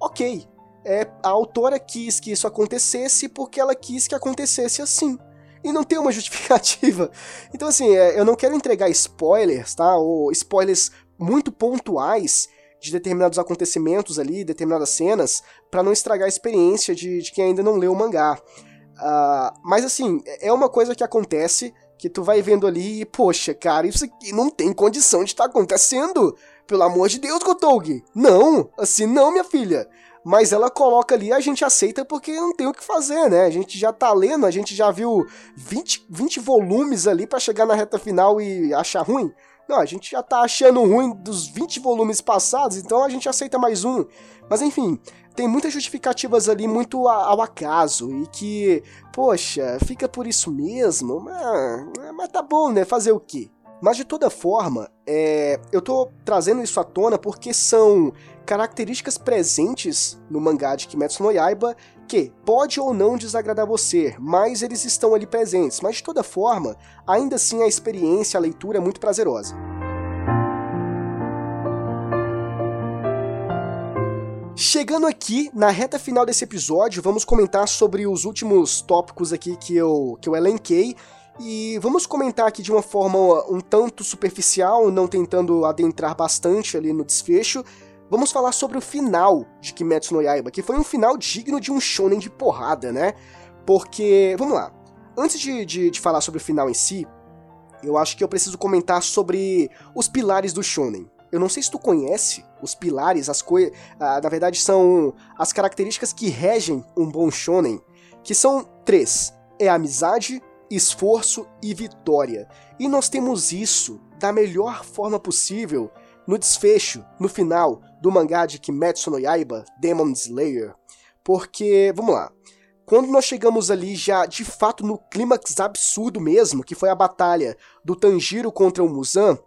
Ok, é, a autora quis que isso acontecesse porque ela quis que acontecesse assim. E não tem uma justificativa. Então, assim, é, eu não quero entregar spoilers, tá? Ou spoilers muito pontuais de determinados acontecimentos ali, determinadas cenas, para não estragar a experiência de, de, quem ainda não leu o mangá. Uh, mas, assim, é uma coisa que acontece que tu vai vendo ali e, poxa, cara, isso aqui não tem condição de estar tá acontecendo. Pelo amor de Deus, Kotougi. Não, assim não, minha filha mas ela coloca ali a gente aceita porque não tem o que fazer, né? A gente já tá lendo, a gente já viu 20, 20 volumes ali para chegar na reta final e achar ruim. Não, a gente já tá achando ruim dos 20 volumes passados, então a gente aceita mais um. Mas enfim, tem muitas justificativas ali muito ao acaso e que, poxa, fica por isso mesmo, mas, mas tá bom, né? Fazer o quê? Mas de toda forma, é, eu tô trazendo isso à tona porque são características presentes no mangá de Kimetsu no Yaiba que pode ou não desagradar você, mas eles estão ali presentes. Mas de toda forma, ainda assim a experiência, a leitura é muito prazerosa. Chegando aqui na reta final desse episódio, vamos comentar sobre os últimos tópicos aqui que eu, que eu elenquei E vamos comentar aqui de uma forma um tanto superficial, não tentando adentrar bastante ali no desfecho. Vamos falar sobre o final de Kimetsu no Yaiba, que foi um final digno de um shonen de porrada, né? Porque, vamos lá, antes de, de, de falar sobre o final em si, eu acho que eu preciso comentar sobre os pilares do shonen. Eu não sei se tu conhece os pilares, as coisas. Ah, na verdade, são as características que regem um bom shonen, que são três: é amizade, esforço e vitória. E nós temos isso da melhor forma possível no desfecho, no final do mangá de Kimetsu no Yaiba, Demon Slayer. Porque, vamos lá, quando nós chegamos ali já de fato no clímax absurdo mesmo, que foi a batalha do Tanjiro contra o Muzan,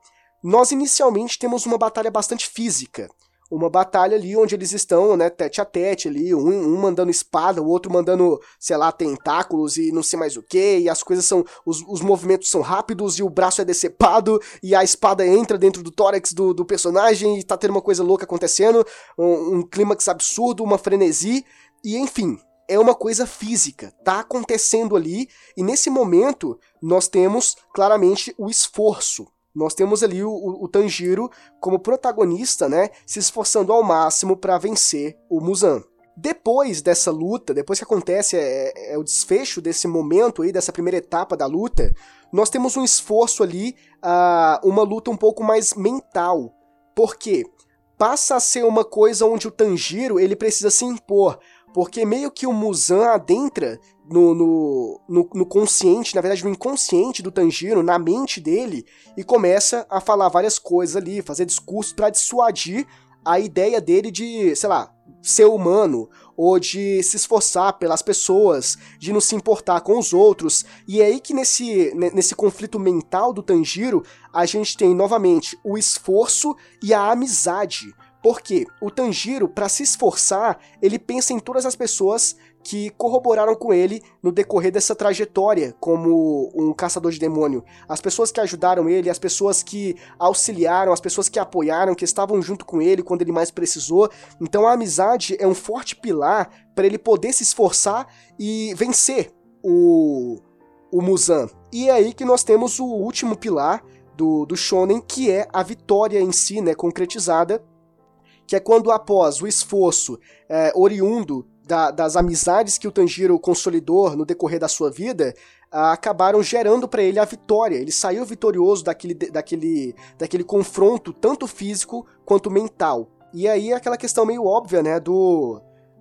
nós inicialmente temos uma batalha bastante física. Uma batalha ali onde eles estão, né, tete a tete ali, um, um mandando espada, o outro mandando, sei lá, tentáculos e não sei mais o que, e as coisas são, os, os movimentos são rápidos e o braço é decepado e a espada entra dentro do tórax do, do personagem e tá tendo uma coisa louca acontecendo, um, um clímax absurdo, uma frenesi, e enfim, é uma coisa física, tá acontecendo ali, e nesse momento nós temos claramente o esforço, nós temos ali o, o, Tanjiro como protagonista, né, se esforçando ao máximo para vencer o Muzan. Depois dessa luta, depois que acontece é, é, é, o desfecho desse momento aí, dessa primeira etapa da luta, nós temos um esforço ali, uh, uma luta um pouco mais mental. Por quê? Passa a ser uma coisa onde o Tanjiro ele precisa se impor, porque meio que o Muzan adentra no, no, no, no, consciente, na verdade no inconsciente do Tanjiro, na mente dele, e começa a falar várias coisas ali, fazer discursos para dissuadir a ideia dele de, sei lá, ser humano, ou de se esforçar pelas pessoas, de não se importar com os outros. E é aí que nesse, nesse conflito mental do Tanjiro, a gente tem novamente o esforço e a amizade. Porque o Tanjiro, para se esforçar, ele pensa em todas as pessoas que corroboraram com ele no decorrer dessa trajetória como um caçador de demônio. As pessoas que ajudaram ele, as pessoas que auxiliaram, as pessoas que apoiaram, que estavam junto com ele quando ele mais precisou. Então a amizade é um forte pilar para ele poder se esforçar e vencer o, o Muzan. E é aí que nós temos o último pilar do, do Shonen, que é a vitória em si, né, concretizada que é quando após o esforço é, oriundo da, das amizades que o Tanjiro consolidou no decorrer da sua vida, acabaram gerando para ele a vitória. Ele saiu vitorioso daquele, daquele, daquele confronto, tanto físico quanto mental. E aí aquela questão meio óbvia, né, do,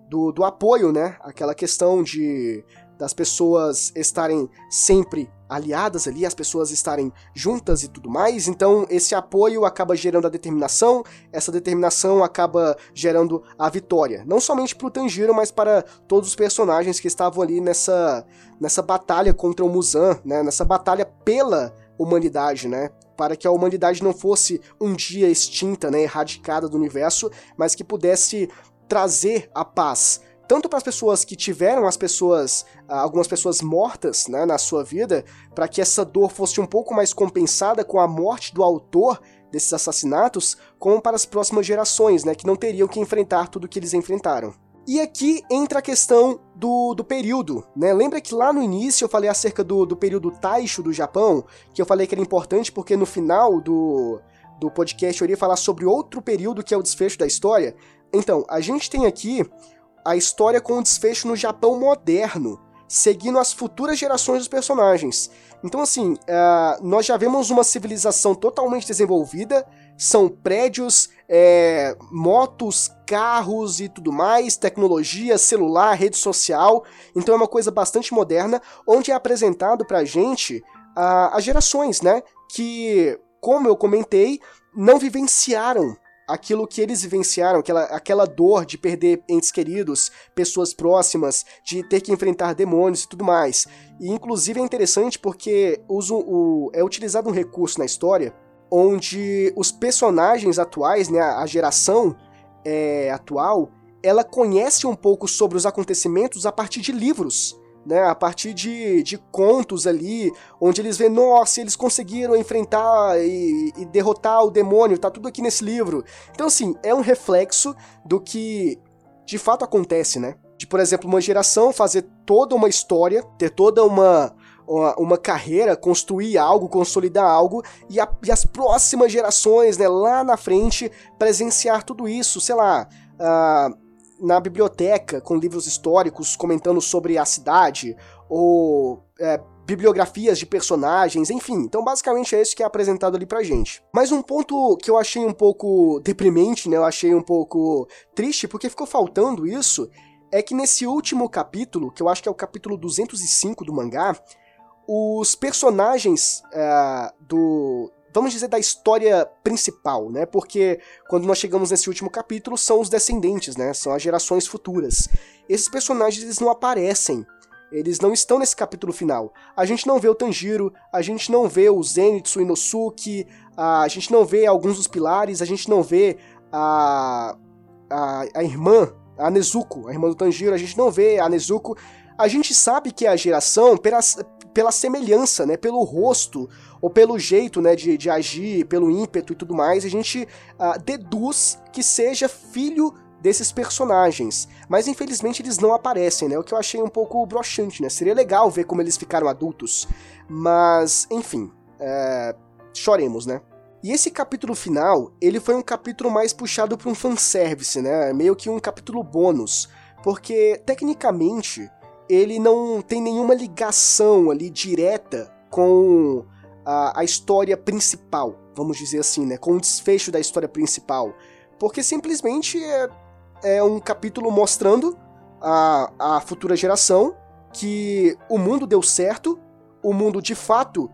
do, do apoio, né, aquela questão de das pessoas estarem sempre aliadas ali, as pessoas estarem juntas e tudo mais. Então, esse apoio acaba gerando a determinação, essa determinação acaba gerando a vitória. Não somente para o Tanjiro, mas para todos os personagens que estavam ali nessa, nessa batalha contra o Muzan, né? nessa batalha pela humanidade, né? Para que a humanidade não fosse um dia extinta, né? erradicada do universo, mas que pudesse trazer a paz tanto para as pessoas que tiveram as pessoas, ah, algumas pessoas mortas né, na sua vida, para que essa dor fosse um pouco mais compensada com a morte do autor desses assassinatos, como para as próximas gerações, né, que não teriam que enfrentar tudo o que eles enfrentaram. E aqui entra a questão do, do período, né? Lembra que lá no início eu falei acerca do, do período Taisho do Japão, que eu falei que era importante porque no final do, do podcast eu iria falar sobre outro período que é o desfecho da história? Então, a gente tem aqui a história com o desfecho no Japão moderno, seguindo as futuras gerações dos personagens. Então, assim, uh, nós já vemos uma civilização totalmente desenvolvida, são prédios, é, motos, carros e tudo mais, tecnologia, celular, rede social. Então é uma coisa bastante moderna, onde é apresentado pra gente uh, as gerações, né? Que, como eu comentei, não vivenciaram aquilo que eles vivenciaram, aquela, aquela dor de perder entes queridos, pessoas próximas, de ter que enfrentar demônios e tudo mais. E inclusive é interessante porque uso, o, é utilizado um recurso na história onde os personagens atuais, né, a geração é, atual, ela conhece um pouco sobre os acontecimentos a partir de livros né, a partir de, de contos ali, onde eles vêem, nossa, eles conseguiram enfrentar e, e, derrotar o demônio, tá tudo aqui nesse livro. Então, assim, é um reflexo do que de fato acontece, né? De, por exemplo, uma geração fazer toda uma história, ter toda uma uma, uma carreira, construir algo, consolidar algo e, a, e, as próximas gerações, né, lá na frente, presenciar tudo isso, sei lá, uh, na biblioteca com livros históricos comentando sobre a cidade ou é, bibliografias de personagens, enfim. Então, basicamente é isso que é apresentado ali pra gente. Mas um ponto que eu achei um pouco deprimente, né? Eu achei um pouco triste, porque ficou faltando isso, é que nesse último capítulo, que eu acho que é o capítulo 205 do mangá, os personagens é, do. Vamos dizer, da história principal, né? Porque quando nós chegamos nesse último capítulo, são os descendentes, né? São as gerações futuras. Esses personagens eles não aparecem eles não estão nesse capítulo final. A gente não vê o Tanjiro, a gente não vê o Zenitsu Inosuke, a gente não vê alguns dos pilares, a gente não vê a, a, a irmã, a Nezuko, a irmã do Tanjiro, a gente não vê a Nezuko. A gente sabe que a geração pela, pela semelhança, né, pelo rosto, ou pelo jeito né, de, de agir, pelo ímpeto e tudo mais, a gente uh, deduz que seja filho desses personagens. Mas infelizmente eles não aparecem, né? O que eu achei um pouco broxante, né? Seria legal ver como eles ficaram adultos. Mas, enfim, é... choremos, né? E esse capítulo final, ele foi um capítulo mais puxado para um fanservice, né? Meio que um capítulo bônus. Porque, tecnicamente, ele não tem nenhuma ligação ali direta com a, a história principal, vamos dizer assim, né? Com o desfecho da história principal. Porque simplesmente é, é um capítulo mostrando a, a futura geração que o mundo deu certo, o mundo de fato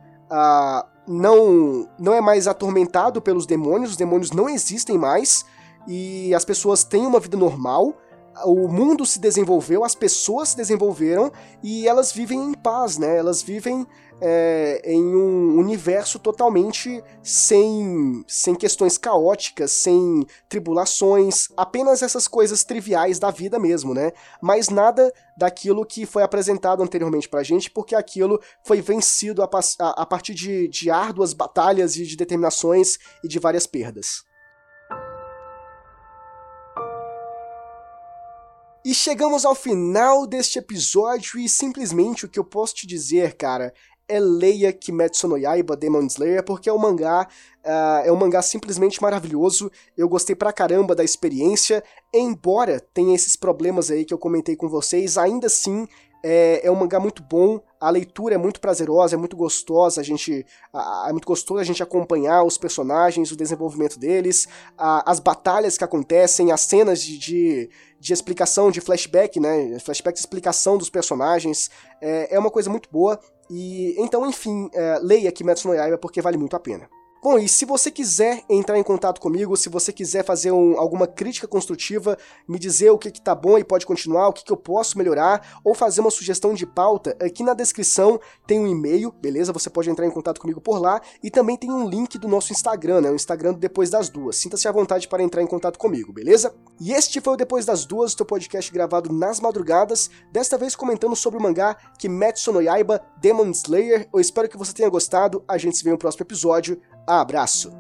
não, não é mais atormentado pelos demônios, os demônios não existem mais e as pessoas têm uma vida normal o mundo se desenvolveu, as pessoas se desenvolveram e elas vivem em paz, né? Elas vivem é, em um universo totalmente sem, sem questões caóticas, sem tribulações, apenas essas coisas triviais da vida mesmo, né? Mas nada daquilo que foi apresentado anteriormente pra gente, porque aquilo foi vencido a, a, a partir de, de árduas batalhas e de determinações e de várias perdas. E chegamos ao final deste episódio e simplesmente o que eu posso te dizer, cara, é leia Kimetsu no Yaiba Demon Slayer, porque é um mangá, uh, é um mangá simplesmente maravilhoso, eu gostei pra caramba da experiência, embora tenha esses problemas aí que eu comentei com vocês, ainda assim é, é um mangá muito bom, a leitura é muito prazerosa, é muito gostosa, a gente é muito gostoso a gente acompanhar os personagens, o desenvolvimento deles, a, as batalhas que acontecem, as cenas de, de, de, explicação, de flashback, né? Flashback de explicação dos personagens, é, é uma coisa muito boa. E então, enfim, é, leia Kimetsu no Yaiba porque vale muito a pena. Bom, e se você quiser entrar em contato comigo, se você quiser fazer um, alguma crítica construtiva, me dizer o que, que tá bom e pode continuar, o que, que eu posso melhorar, ou fazer uma sugestão de pauta, aqui na descrição tem um e-mail, beleza? Você pode entrar em contato comigo por lá, e também tem um link do nosso Instagram, né? O Instagram do Depois das Duas. Sinta-se à vontade para entrar em contato comigo, beleza? E este foi o Depois das Duas, o teu podcast gravado nas madrugadas, desta vez comentando sobre o mangá Kimetsu no Yaiba Demon Slayer. Eu espero que você tenha gostado, a gente se vê no próximo episódio. Abraço!